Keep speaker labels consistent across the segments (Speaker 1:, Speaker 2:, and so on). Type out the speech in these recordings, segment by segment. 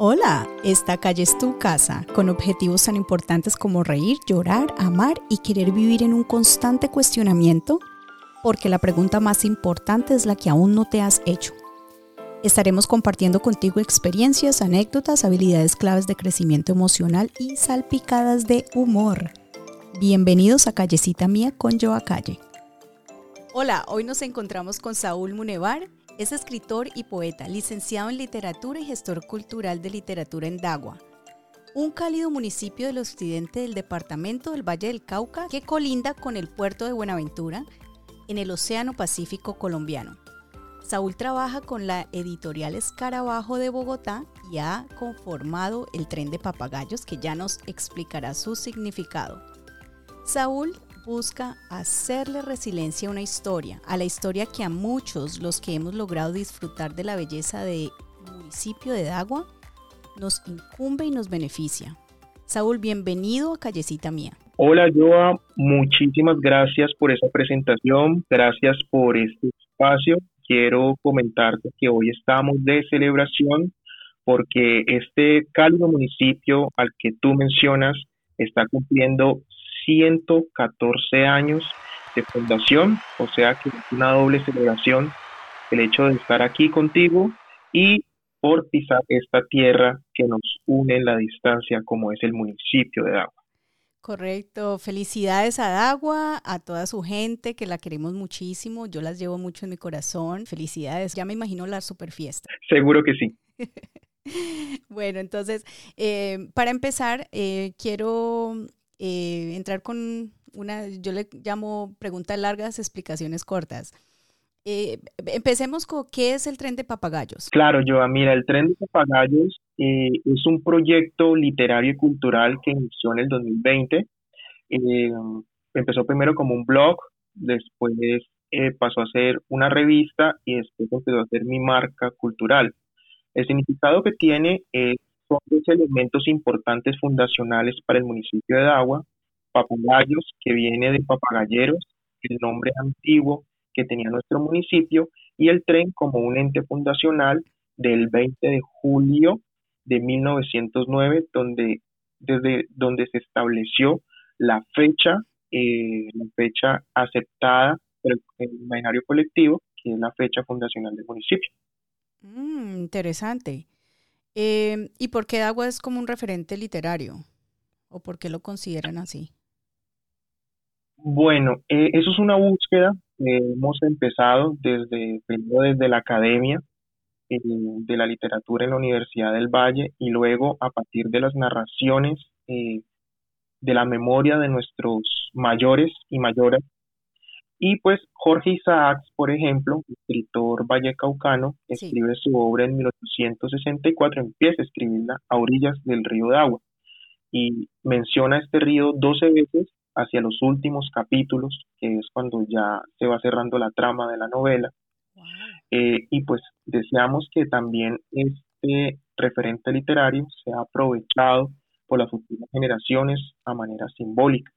Speaker 1: Hola, esta calle es tu casa, con objetivos tan importantes como reír, llorar, amar y querer vivir en un constante cuestionamiento, porque la pregunta más importante es la que aún no te has hecho. Estaremos compartiendo contigo experiencias, anécdotas, habilidades claves de crecimiento emocional y salpicadas de humor. Bienvenidos a Callecita Mía con Joa Calle. Hola, hoy nos encontramos con Saúl Munevar, es escritor y poeta, licenciado en literatura y gestor cultural de literatura en Dagua, un cálido municipio del occidente del departamento del Valle del Cauca que colinda con el puerto de Buenaventura en el Océano Pacífico colombiano. Saúl trabaja con la editorial Escarabajo de Bogotá y ha conformado el tren de papagayos que ya nos explicará su significado. Saúl busca hacerle resiliencia a una historia, a la historia que a muchos, los que hemos logrado disfrutar de la belleza del municipio de Dagua, nos incumbe y nos beneficia. Saúl, bienvenido a Callecita Mía.
Speaker 2: Hola Joa, muchísimas gracias por esa presentación, gracias por este espacio. Quiero comentarte que hoy estamos de celebración porque este cálido municipio al que tú mencionas está cumpliendo 114 años de fundación, o sea que es una doble celebración el hecho de estar aquí contigo y por pisar esta tierra que nos une en la distancia como es el municipio de Dagua.
Speaker 1: Correcto, felicidades a Dagua, a toda su gente que la queremos muchísimo, yo las llevo mucho en mi corazón, felicidades, ya me imagino la super fiesta.
Speaker 2: Seguro que sí.
Speaker 1: bueno, entonces, eh, para empezar, eh, quiero eh, entrar con una, yo le llamo preguntas largas, explicaciones cortas. Eh, empecemos con qué es el tren de papagayos.
Speaker 2: Claro, yo mira, el tren de papagayos eh, es un proyecto literario y cultural que inició en el 2020. empezó primero como un blog, después pasó a ser una revista y después empezó a ser mi marca cultural. El significado que tiene es son dos elementos importantes fundacionales para el municipio de Dagua, papagayos, que viene de papagalleros, el nombre antiguo que tenía nuestro municipio, y el tren como un ente fundacional del 20 de julio de 1909, donde, desde donde se estableció la fecha, eh, la fecha aceptada por el, imaginario colectivo, que es la fecha fundacional del municipio.
Speaker 1: Mm, interesante. Eh, ¿Y por qué Agua es como un referente literario? ¿O por qué lo consideran así?
Speaker 2: Bueno, eh, eso es una búsqueda que hemos empezado desde, desde la academia eh, de la literatura en la Universidad del Valle y luego a partir de las narraciones de la memoria de nuestros mayores y mayoras y pues Jorge Isaacs, por ejemplo, escritor vallecaucano, escribe su obra en 1864, empieza a escribirla a orillas del río de agua y menciona este río 12 veces hacia los últimos capítulos, que es cuando ya se va cerrando la trama de la novela. Eh, y pues deseamos que también este referente literario sea aprovechado por las futuras generaciones a manera simbólica.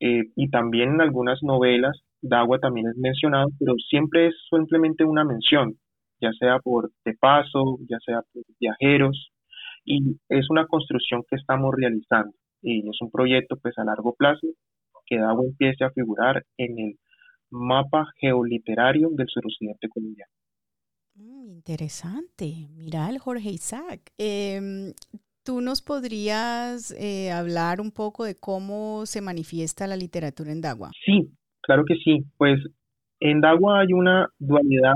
Speaker 2: Eh, y también en algunas novelas Dagua también es mencionado, pero siempre es simplemente una mención, ya sea por de paso, ya sea por viajeros, y es una construcción que estamos realizando y es un proyecto pues a largo plazo que Dagua empiece a figurar en el mapa geoliterario del suroccidente colombiano.
Speaker 1: Mm, interesante. Mira el Jorge Isaac. Em, ¿Tú nos podrías eh, hablar un poco de cómo se manifiesta la literatura en Dagua?
Speaker 2: Sí, Claro que sí, pues en Dagua hay una dualidad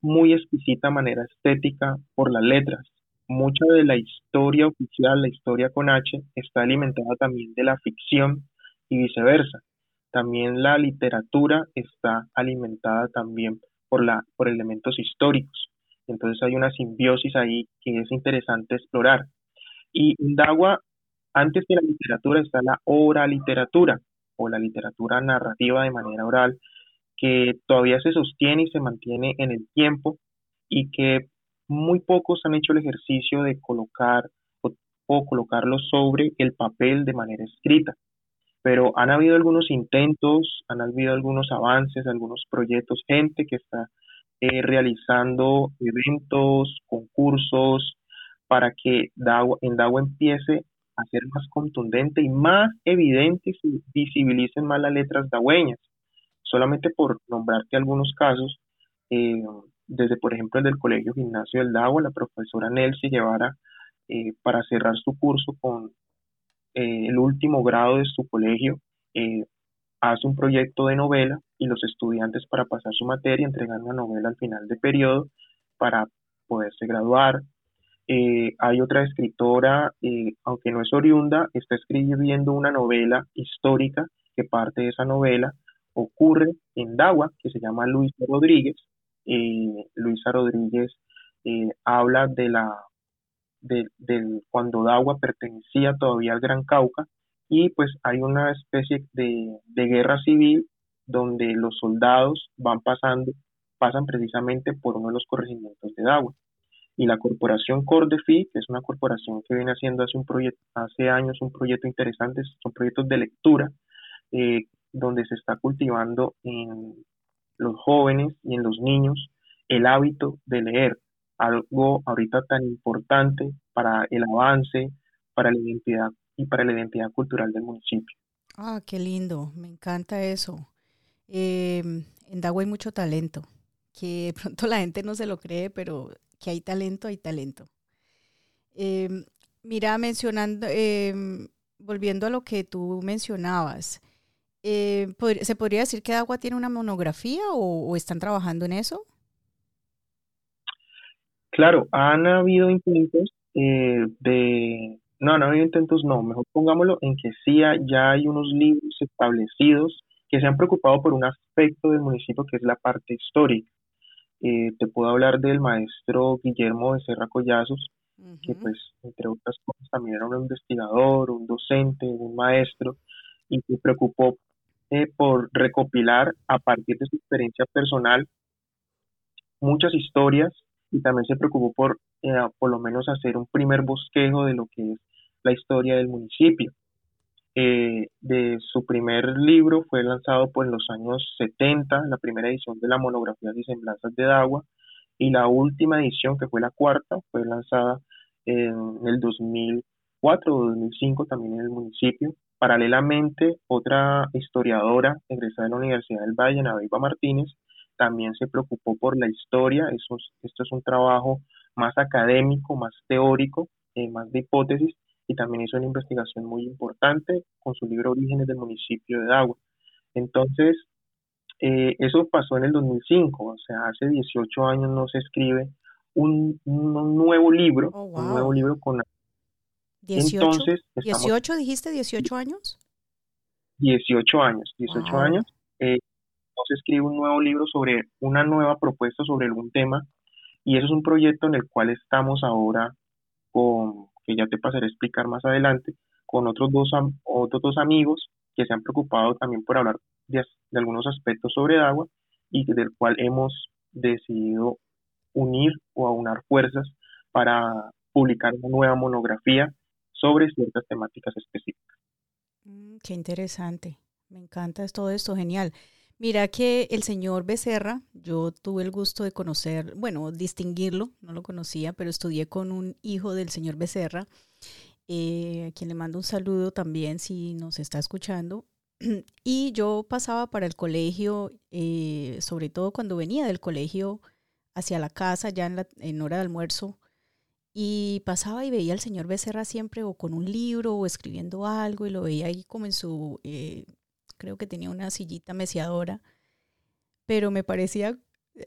Speaker 2: muy exquisita manera estética por las letras. Mucha de la historia oficial, la historia con H, está alimentada también de la ficción y viceversa. También la literatura está alimentada también por, la, por elementos históricos. Entonces hay una simbiosis ahí que es interesante explorar. Y en Dagua, antes de la literatura está la obra literatura, o la literatura narrativa de manera oral, que todavía se sostiene y se mantiene en el tiempo y que muy pocos han hecho el ejercicio de colocar o, colocarlo sobre el papel de manera escrita. Pero han habido algunos intentos, han habido algunos avances, algunos proyectos, gente que está eh, realizando eventos, concursos para que en Dawa empiece a ser más contundente y más evidente y visibilicen más las letras dagüeñas. Solamente por nombrarte algunos casos, eh, desde por ejemplo el del Colegio Gimnasio del Dagua, la profesora Nelsi Guevara, eh, para cerrar su curso con eh, el último grado de su colegio, hace un proyecto de novela y los estudiantes para pasar su materia entregan una novela al final de periodo para poderse graduar. Hay otra escritora, aunque no es oriunda, está escribiendo una novela histórica que parte de esa novela ocurre en Dagua, que se llama Luisa Rodríguez. Eh, Luisa Rodríguez eh, habla de la de, cuando Dagua pertenecía todavía al Gran Cauca y pues hay una especie de, guerra civil donde los soldados van pasando, pasan precisamente por uno de los corregimientos de Dagua. Y la corporación Cordefi, que es una corporación que viene haciendo hace, un hace años un proyecto interesante, son proyectos de lectura eh, donde se está cultivando en los jóvenes y en los niños el hábito de leer, algo ahorita tan importante para el avance, para la identidad y para la identidad cultural del municipio.
Speaker 1: Ah, qué lindo, me encanta eso. Em, en Dagua hay mucho talento, que pronto la gente no se lo cree, pero que hay talento, hay talento. Em, mira, mencionando, em, volviendo a lo que tú mencionabas, eh, ¿se podría decir que Agua tiene una monografía o, están trabajando en eso?
Speaker 2: Claro, han habido intentos eh, de... No, no ha habido intentos, no, mejor pongámoslo en que sí ya hay unos libros establecidos que se han preocupado por un aspecto del municipio que es la parte histórica. Eh, te puedo hablar del maestro Guillermo Becerra Collazos, que pues entre otras cosas también era un investigador, un docente, un maestro, y se preocupó eh, por recopilar a partir de su experiencia personal muchas historias y también se preocupó por eh, por lo menos hacer un primer bosquejo de lo que es la historia del municipio. Eh, de su primer libro fue lanzado por los años 70, la primera edición de la monografía de semblanzas de Dagua, y la última edición, que fue la cuarta, fue lanzada en el 2004 o 2005 también en el municipio. Paralelamente, otra historiadora egresada de la Universidad del Valle, Naveiva Martínez, también se preocupó por la historia. esto es un trabajo más académico, más teórico, eh, más de hipótesis, y también hizo una investigación muy importante con su libro Orígenes del municipio de Dagua. Entonces, eh, eso pasó en el 2005, o sea, hace 18 años no se escribe un, nuevo libro, oh, un nuevo libro con
Speaker 1: 18, 18 dijiste 18 años?
Speaker 2: 18 años, 18 años. Eh, se escribe un nuevo libro sobre una nueva propuesta sobre algún tema y eso es un proyecto en el cual estamos ahora con, que ya te pasaré a explicar más adelante, con otros dos, otros dos amigos que se han preocupado también por hablar de, algunos aspectos sobre agua y del cual hemos decidido unir o aunar fuerzas para publicar una nueva monografía sobre ciertas temáticas específicas.
Speaker 1: Mm, qué interesante, me encanta todo esto, genial. Mira que el señor Becerra, yo tuve el gusto de conocer, bueno, distinguirlo, no lo conocía, pero estudié con un hijo del señor Becerra, eh, a quien le mando un saludo también si nos está escuchando. Y yo pasaba para el colegio, eh, sobre todo cuando venía del colegio hacia la casa, ya en, la, hora de almuerzo, y pasaba y veía al señor Becerra siempre o con un libro o escribiendo algo y lo veía ahí como en su, eh, creo que tenía una sillita meciadora, pero me parecía,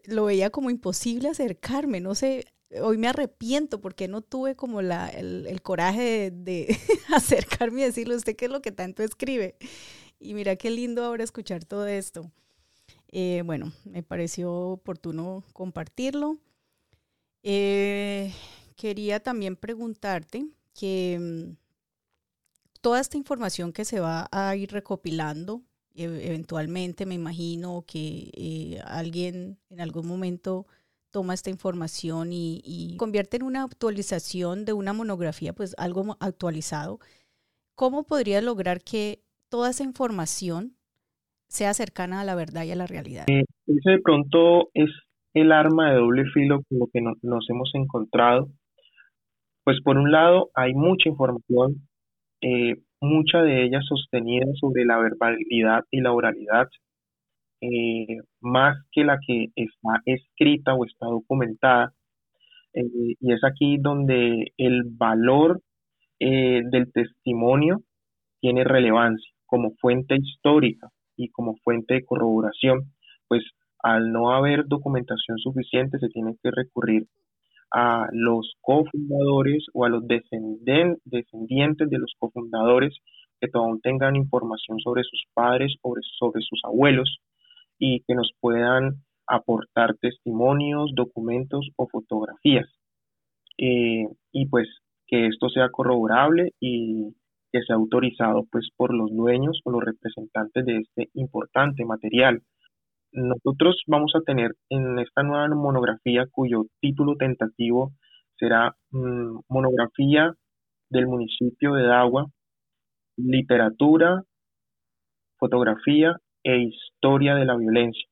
Speaker 1: lo veía como imposible acercarme, no sé, hoy me arrepiento porque no tuve como la, el, coraje de, acercarme y decirle, ¿usted qué es lo que tanto escribe? Y mira qué lindo ahora escuchar todo esto. Eh, bueno, me pareció oportuno compartirlo. Eh, quería también preguntarte que mm, toda esta información que se va a ir recopilando, e, eventualmente me imagino que eh, alguien en algún momento toma esta información y, convierte en una actualización de una monografía, pues algo actualizado. ¿Cómo podría lograr que toda esa información sea cercana a la verdad y a la realidad?
Speaker 2: Eh, ese de pronto es el arma de doble filo con lo que nos hemos encontrado Pues por un lado hay mucha información, eh, mucha de ella sostenida sobre la verbalidad y la oralidad, eh, más que la que está escrita o está documentada. Eh, y es aquí donde el valor del testimonio tiene relevancia como fuente histórica y como fuente de corroboración, pues al no haber documentación suficiente se tiene que recurrir a los cofundadores o a los descendientes de los cofundadores que todavía tengan información sobre sus padres o sobre sus abuelos y que nos puedan aportar testimonios, documentos o fotografías. Eh, y pues que esto sea corroborable y que sea autorizado pues por los dueños o los representantes de este importante material. Nosotros vamos a tener en esta nueva monografía cuyo título tentativo será mm, monografía del municipio de Dagua, literatura, fotografía e historia de la violencia.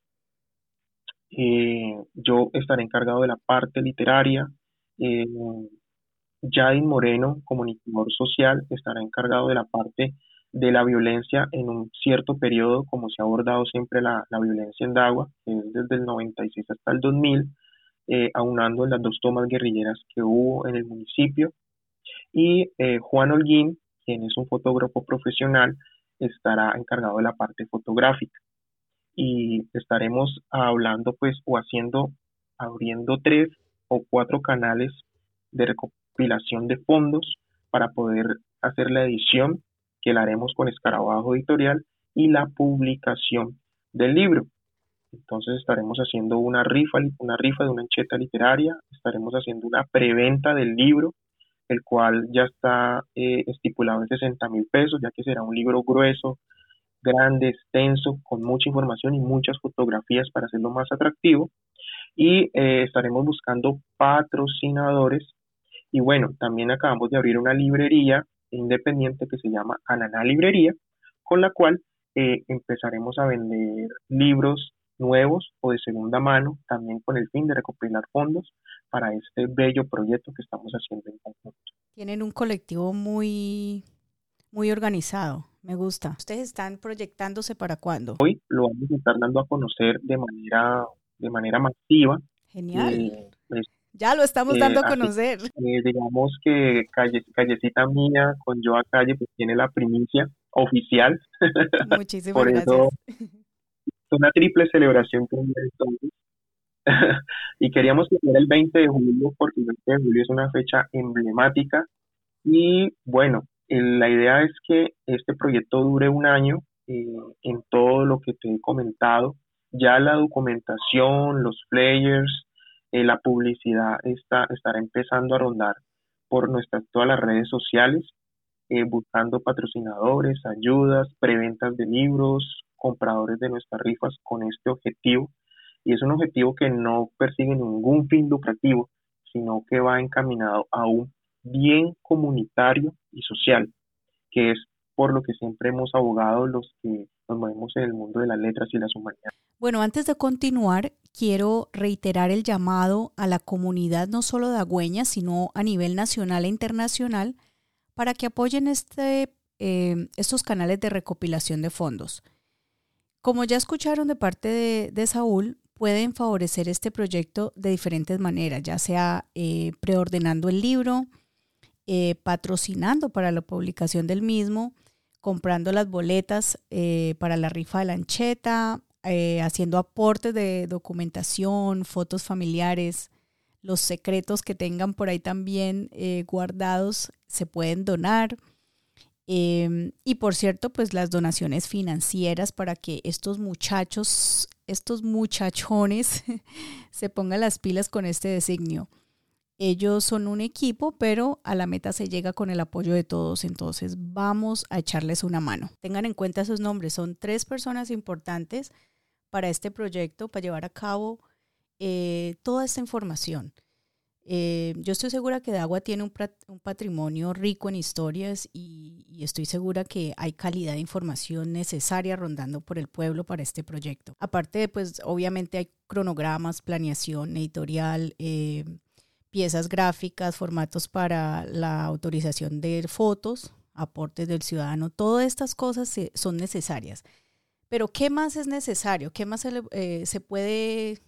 Speaker 2: Eh, yo estaré encargado de la parte literaria, eh, Jadin Moreno, comunicador social, estará encargado de la parte de la violencia en un cierto periodo, como se ha abordado siempre la, violencia en Dagua, que es desde el 96 hasta el 2000, eh, aunando las dos tomas guerrilleras que hubo en el municipio. Y eh, Juan Holguín, quien es un fotógrafo profesional, estará encargado de la parte fotográfica. Y estaremos hablando, pues, o haciendo, abriendo tres o cuatro canales de recopilación de fondos para poder hacer la edición que la haremos con Escarabajo Editorial y la publicación del libro. Entonces estaremos haciendo una rifa, una rifa de una encheta literaria, estaremos haciendo una preventa del libro, el cual ya está eh, estipulado en 60 mil pesos, ya que será un libro grueso, grande, extenso, con mucha información y muchas fotografías para hacerlo más atractivo. Y eh, estaremos buscando patrocinadores y bueno, también acabamos de abrir una librería independiente que se llama Ananá Librería, con la cual eh, empezaremos a vender libros nuevos o de segunda mano, también con el fin de recopilar fondos para este bello proyecto que estamos haciendo en conjunto.
Speaker 1: Tienen un colectivo muy, muy organizado, me gusta. ¿Ustedes están proyectándose para cuándo?
Speaker 2: Hoy lo vamos a estar dando a conocer de manera, de manera masiva.
Speaker 1: Genial. Eh, ya lo estamos dando a conocer.
Speaker 2: Eh, digamos que calle, Callecita Mía con Yo a Calle pues tiene la primicia oficial.
Speaker 1: Muchísimas Por Eso,
Speaker 2: es una triple celebración que entonces. y queríamos que fuera el 20 de julio porque el 20 de julio es una fecha emblemática y bueno, la idea es que este proyecto dure un año eh, en todo lo que te he comentado. Ya la documentación, los flyers, eh, la publicidad está, estará empezando a rondar por nuestras todas las redes sociales, eh, buscando patrocinadores, ayudas, preventas de libros, compradores de nuestras rifas con este objetivo. Y es un objetivo que no persigue ningún fin lucrativo, sino que va encaminado a un bien comunitario y social, que es por lo que siempre hemos abogado los que nos movemos en el mundo de las letras y las humanidades.
Speaker 1: Bueno, antes de continuar, quiero reiterar el llamado a la comunidad no solo de Agüeña, sino a nivel nacional e internacional, para que apoyen este, eh, estos canales de recopilación de fondos. Como ya escucharon de parte de, Saúl, pueden favorecer este proyecto de diferentes maneras, ya sea eh, preordenando el libro, eh, patrocinando para la publicación del mismo, comprando las boletas eh, para la rifa de la ancheta, eh, haciendo aportes de documentación, fotos familiares, los secretos que tengan por ahí también eh, guardados se pueden donar. Em, y por cierto, pues las donaciones financieras para que estos muchachos, estos muchachones se pongan las pilas con este designio. Ellos son un equipo, pero a la meta se llega con el apoyo de todos, entonces vamos a echarles una mano. Tengan en cuenta esos nombres, son tres personas importantes para este proyecto, para llevar a cabo eh, toda esta información. Eh, yo estoy segura que Dagua tiene un, patrimonio rico en historias y, y, estoy segura que hay calidad de información necesaria rondando por el pueblo para este proyecto. Aparte, pues obviamente hay cronogramas, planeación editorial, eh, piezas gráficas, formatos para la autorización de fotos, aportes del ciudadano, todas estas cosas son necesarias. Pero ¿qué más es necesario? ¿Qué más se le, eh, se puede,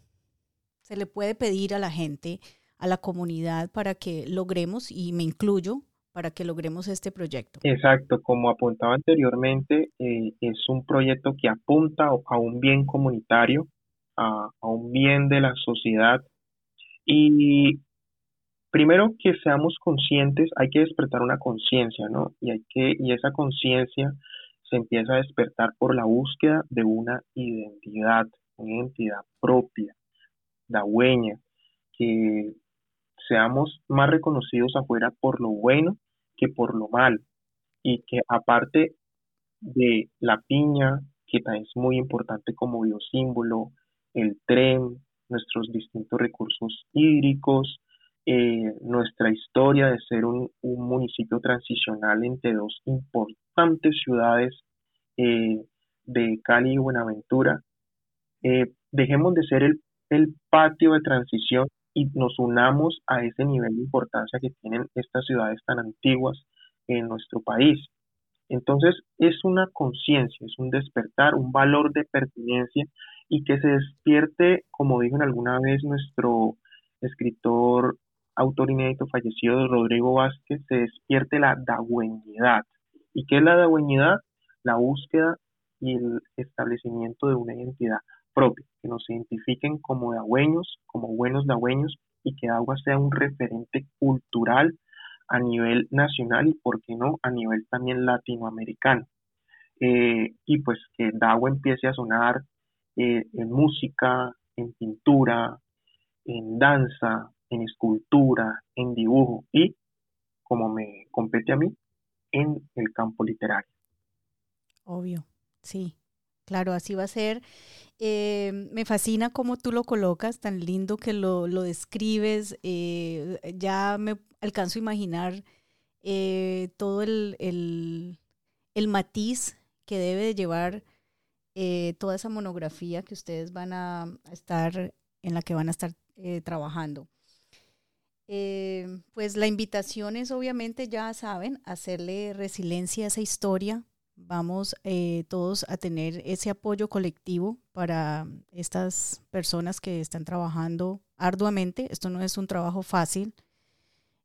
Speaker 1: se le puede pedir a la gente, a la comunidad para que logremos, y me incluyo, para que logremos este proyecto?
Speaker 2: Exacto, como apuntaba anteriormente, eh, es un proyecto que apunta a un bien comunitario, a, a un bien de la sociedad y primero que seamos conscientes, hay que despertar una conciencia, ¿no? Y hay que y esa conciencia se empieza a despertar por la búsqueda de una identidad, una identidad propia, dagüeña, que seamos más reconocidos afuera por lo bueno que por lo mal. Y que aparte de la piña, que es muy importante como biosímbolo, el tren, nuestros distintos recursos hídricos, eh, nuestra historia de ser un, municipio transicional entre dos importantes ciudades eh, de Cali y Buenaventura. Eh, dejemos de ser el, patio de transición y nos unamos a ese nivel de importancia que tienen estas ciudades tan antiguas en nuestro país. Entonces es una conciencia, es un despertar, un valor de pertenencia y que se despierte, como dijo alguna vez nuestro escritor autor inédito fallecido Rodrigo Vázquez, se despierte la dagüeñidad. ¿Y qué es la dagüeñidad? La búsqueda y el establecimiento de una identidad propia, que nos identifiquen como dagüeños, como buenos dagüeños, y que Agua sea un referente cultural a nivel nacional y, por qué no, a nivel también latinoamericano. Eh, y pues que Dagua empiece a sonar eh, en música, en pintura, en danza, en escultura, en dibujo y, como me compete a mí, en el campo literario.
Speaker 1: Obvio, sí, claro, así va a ser. Eh, me fascina cómo tú lo colocas, tan lindo que lo, describes. Eh, ya me alcanzo a imaginar eh, todo el, el, matiz que debe de llevar toda esa monografía que ustedes van a estar, en la que van a estar trabajando. Eh, pues la invitación es obviamente, ya saben, hacerle resiliencia a esa historia. Vamos eh, todos a tener ese apoyo colectivo para estas personas que están trabajando arduamente. Esto no es un trabajo fácil.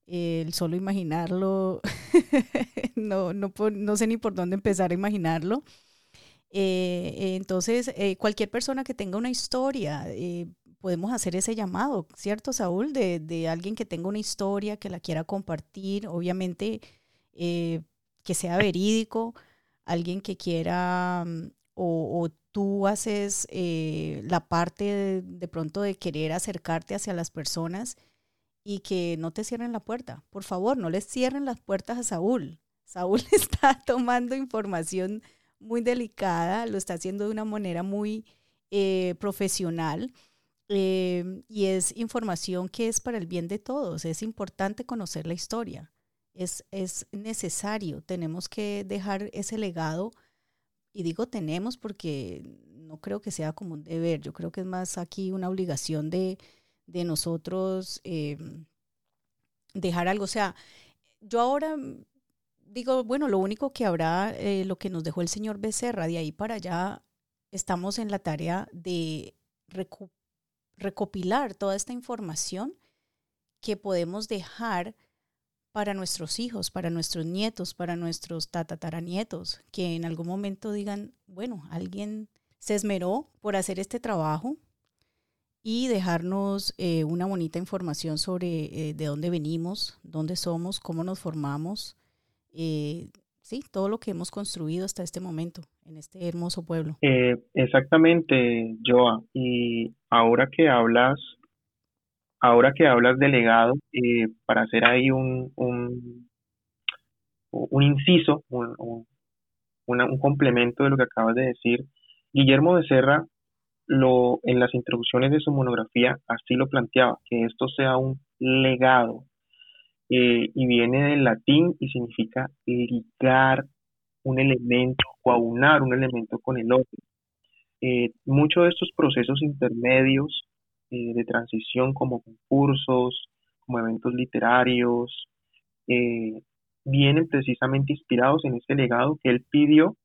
Speaker 1: el solo imaginarlo, no, no, no, sé ni por dónde empezar a imaginarlo. Eh, entonces, cualquier persona que tenga una historia, podemos hacer ese llamado, ¿cierto, Saúl? De, alguien que tenga una historia, que la quiera compartir, obviamente eh, que sea verídico, alguien que quiera, mm, o, tú haces eh, la parte de, pronto de querer acercarte hacia las personas y que no te cierren la puerta. Por favor, no les cierren las puertas a Saúl. Saúl está tomando información muy delicada, lo está haciendo de una manera muy eh, profesional Em, y es información que es para el bien de todos. Es importante conocer la historia. Es, es necesario. Tenemos que dejar ese legado. Y digo tenemos porque no creo que sea como un deber. Yo creo que es más aquí una obligación de, de nosotros em, dejar algo. O sea, yo ahora digo, bueno, lo único que habrá, eh, lo que nos dejó el señor Becerra, de ahí para allá estamos en la tarea de recuperar recopilar toda esta información que podemos dejar para nuestros hijos, para nuestros nietos, para nuestros tatataranietos, que en algún momento digan, bueno, alguien se esmeró por hacer este trabajo y dejarnos eh, una bonita información sobre eh, de dónde venimos, dónde somos, cómo nos formamos, eh, sí, todo lo que hemos construido hasta este momento en este hermoso pueblo.
Speaker 2: Exactamente, Joa. Y ahora que hablas, ahora que hablas de legado, eh, para hacer ahí un, un, inciso, un, un, complemento de lo que acabas de decir, Guillermo de Serra lo, en las introducciones de su monografía así lo planteaba, que esto sea un legado, eh, y viene del latín y significa ligar un elemento o aunar un elemento con el otro. Eh, muchos de estos procesos intermedios eh, de transición como concursos, como eventos literarios, eh, vienen precisamente inspirados en ese legado que él pidió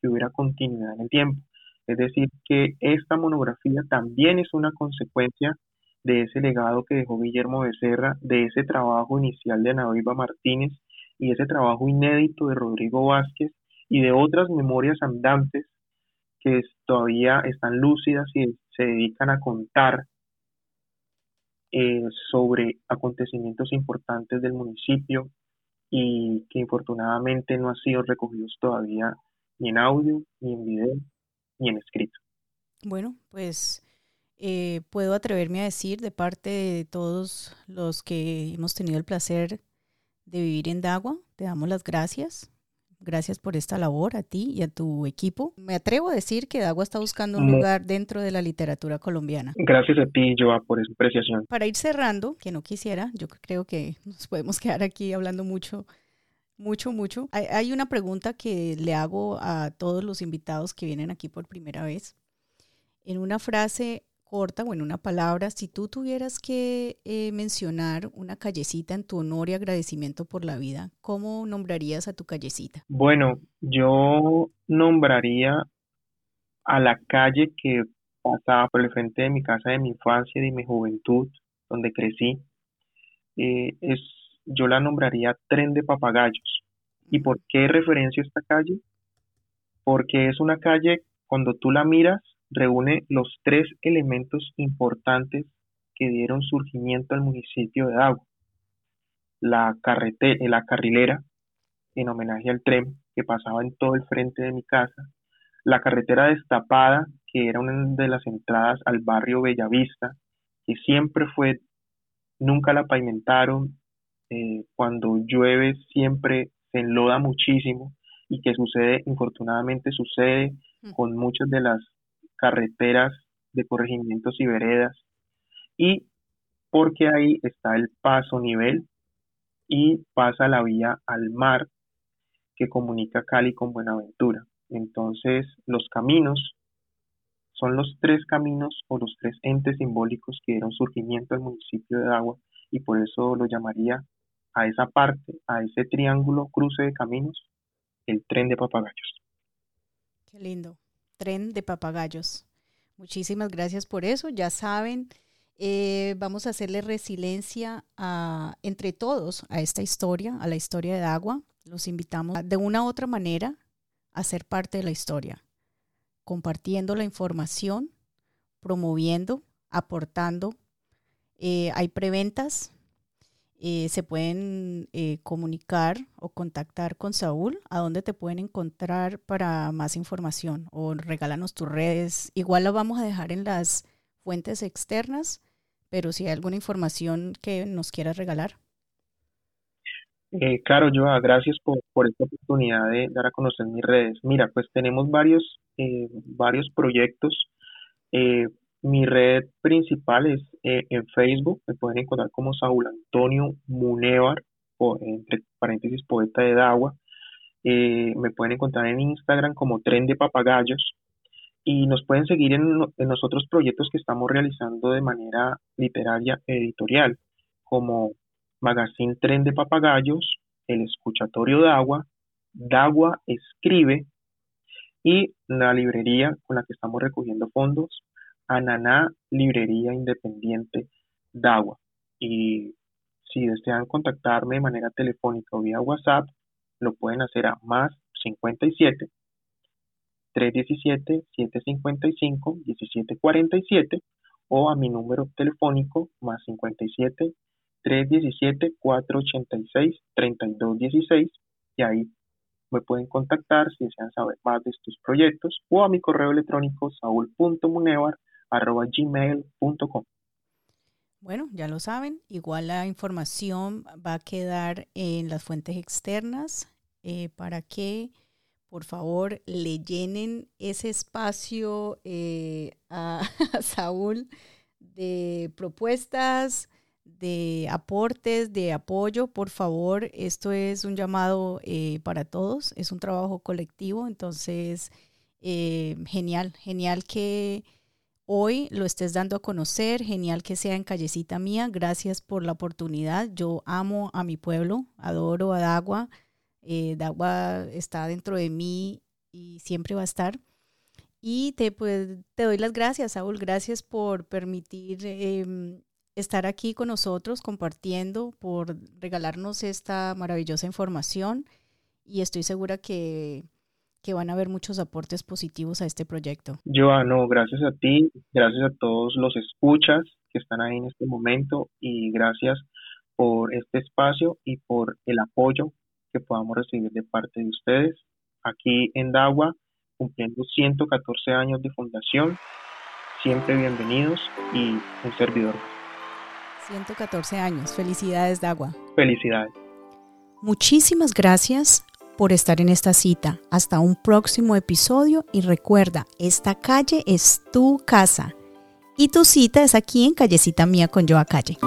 Speaker 2: que hubiera continuidad en el tiempo. Es decir, que esta monografía también es una consecuencia de ese legado que dejó Guillermo Becerra, de ese trabajo inicial de Ana Martínez y ese trabajo inédito de Rodrigo Vázquez y de otras memorias andantes que todavía están lúcidas y se dedican a contar eh, sobre acontecimientos importantes del municipio y que infortunadamente no han sido recogidos todavía ni en audio, ni en video, ni en escrito.
Speaker 1: Bueno, pues eh, puedo atreverme a decir de parte de todos los que hemos tenido el placer de vivir en Dagua, te damos las gracias. Gracias por esta labor a ti y a tu equipo. Me atrevo a decir que Dagua está buscando un lugar dentro de la literatura colombiana.
Speaker 2: Gracias a ti, Joa, por esa apreciación.
Speaker 1: Para ir cerrando, que no quisiera, yo creo que nos podemos quedar aquí hablando mucho mucho, mucho. Hay, una pregunta que le hago a todos los invitados que vienen aquí por primera vez. En una frase corta o en una palabra, si tú tuvieras que eh, mencionar una callecita en tu honor y agradecimiento por la vida, ¿cómo nombrarías a tu callecita?
Speaker 2: Bueno, yo nombraría a la calle que pasaba por el frente de mi casa de mi infancia y de mi juventud, donde crecí. Eh, es yo la nombraría Tren de Papagayos. ¿Y por qué referencio esta calle? Porque es una calle, cuando tú la miras, reúne los tres elementos importantes que dieron surgimiento al municipio de Agua. La, carrete, la carrilera, en homenaje al tren que pasaba en todo el frente de mi casa. La carretera destapada, que era una de las entradas al barrio Bellavista, que siempre fue, nunca la pavimentaron, eh, cuando llueve siempre se enloda muchísimo y que sucede, infortunadamente sucede mm. con muchas de las carreteras de corregimientos y veredas y porque ahí está el paso nivel y pasa la vía al mar que comunica Cali con Buenaventura. Entonces, los caminos son los tres caminos o los tres entes simbólicos que dieron surgimiento al municipio de Agua y por eso lo llamaría a esa parte, a ese triángulo cruce de caminos, el tren de papagayos.
Speaker 1: Qué lindo, tren de papagayos. Muchísimas gracias por eso. Ya saben, eh, vamos a hacerle resiliencia a, entre todos a esta historia, a la historia de agua. Los invitamos de una u otra manera a ser parte de la historia, compartiendo la información, promoviendo, aportando. Eh, hay preventas, eh, se pueden eh, comunicar o contactar con Saúl. ¿A dónde te pueden encontrar para más información? O regálanos tus redes. Igual lo vamos a dejar en las fuentes externas, pero si hay alguna información que nos quieras regalar.
Speaker 2: Eh, claro, Joa, gracias por, por, esta oportunidad de dar a conocer mis redes. Mira, pues tenemos varios, eh, varios proyectos. Mi red principal es eh, en Facebook, me pueden encontrar como Saúl Antonio Munevar, o entre paréntesis poeta de Dagua. Eh, me pueden encontrar en Instagram como Tren de Papagayos y nos pueden seguir en, los otros proyectos que estamos realizando de manera literaria editorial, como Magazine Tren de Papagayos, El Escuchatorio de Agua, Dagua Escribe y la librería con la que estamos recogiendo fondos, Ananá Librería Independiente Dagua. Y si desean contactarme de manera telefónica o vía WhatsApp, lo pueden hacer a más 57 317 755 1747 o a mi número telefónico más 57 317 486 3216 y ahí me pueden contactar si desean saber más de estos proyectos o a mi correo electrónico saúl.munevar arroba gmail.com.
Speaker 1: Bueno, ya lo saben, igual la información va a quedar en las fuentes externas eh, para que por favor le llenen ese espacio eh, a, Saúl de propuestas, de aportes, de apoyo. Por favor, esto es un llamado eh, para todos, es un trabajo colectivo, entonces genial, genial que hoy lo estés dando a conocer. Genial que sea en Callecita Mía. Gracias por la oportunidad. Yo amo a mi pueblo, adoro a Dagua. Eh, Dagua está dentro de mí y siempre va a estar. Y te, pues, doy las gracias, Saúl. Gracias por permitir em, estar aquí con nosotros compartiendo, por regalarnos esta maravillosa información. Y estoy segura que que van a haber muchos aportes positivos a este proyecto.
Speaker 2: Joano, gracias a ti, gracias a todos los escuchas que están ahí en este momento y gracias por este espacio y por el apoyo que podamos recibir de parte de ustedes. Aquí en Dagua, cumpliendo 114 años de fundación, siempre bienvenidos y un servidor.
Speaker 1: 114 años, felicidades Dagua.
Speaker 2: Felicidades.
Speaker 1: Muchísimas gracias por estar en esta cita. Hasta un próximo episodio y recuerda, esta calle es tu casa y tu cita es aquí en Callecita Mía con Joa Calle.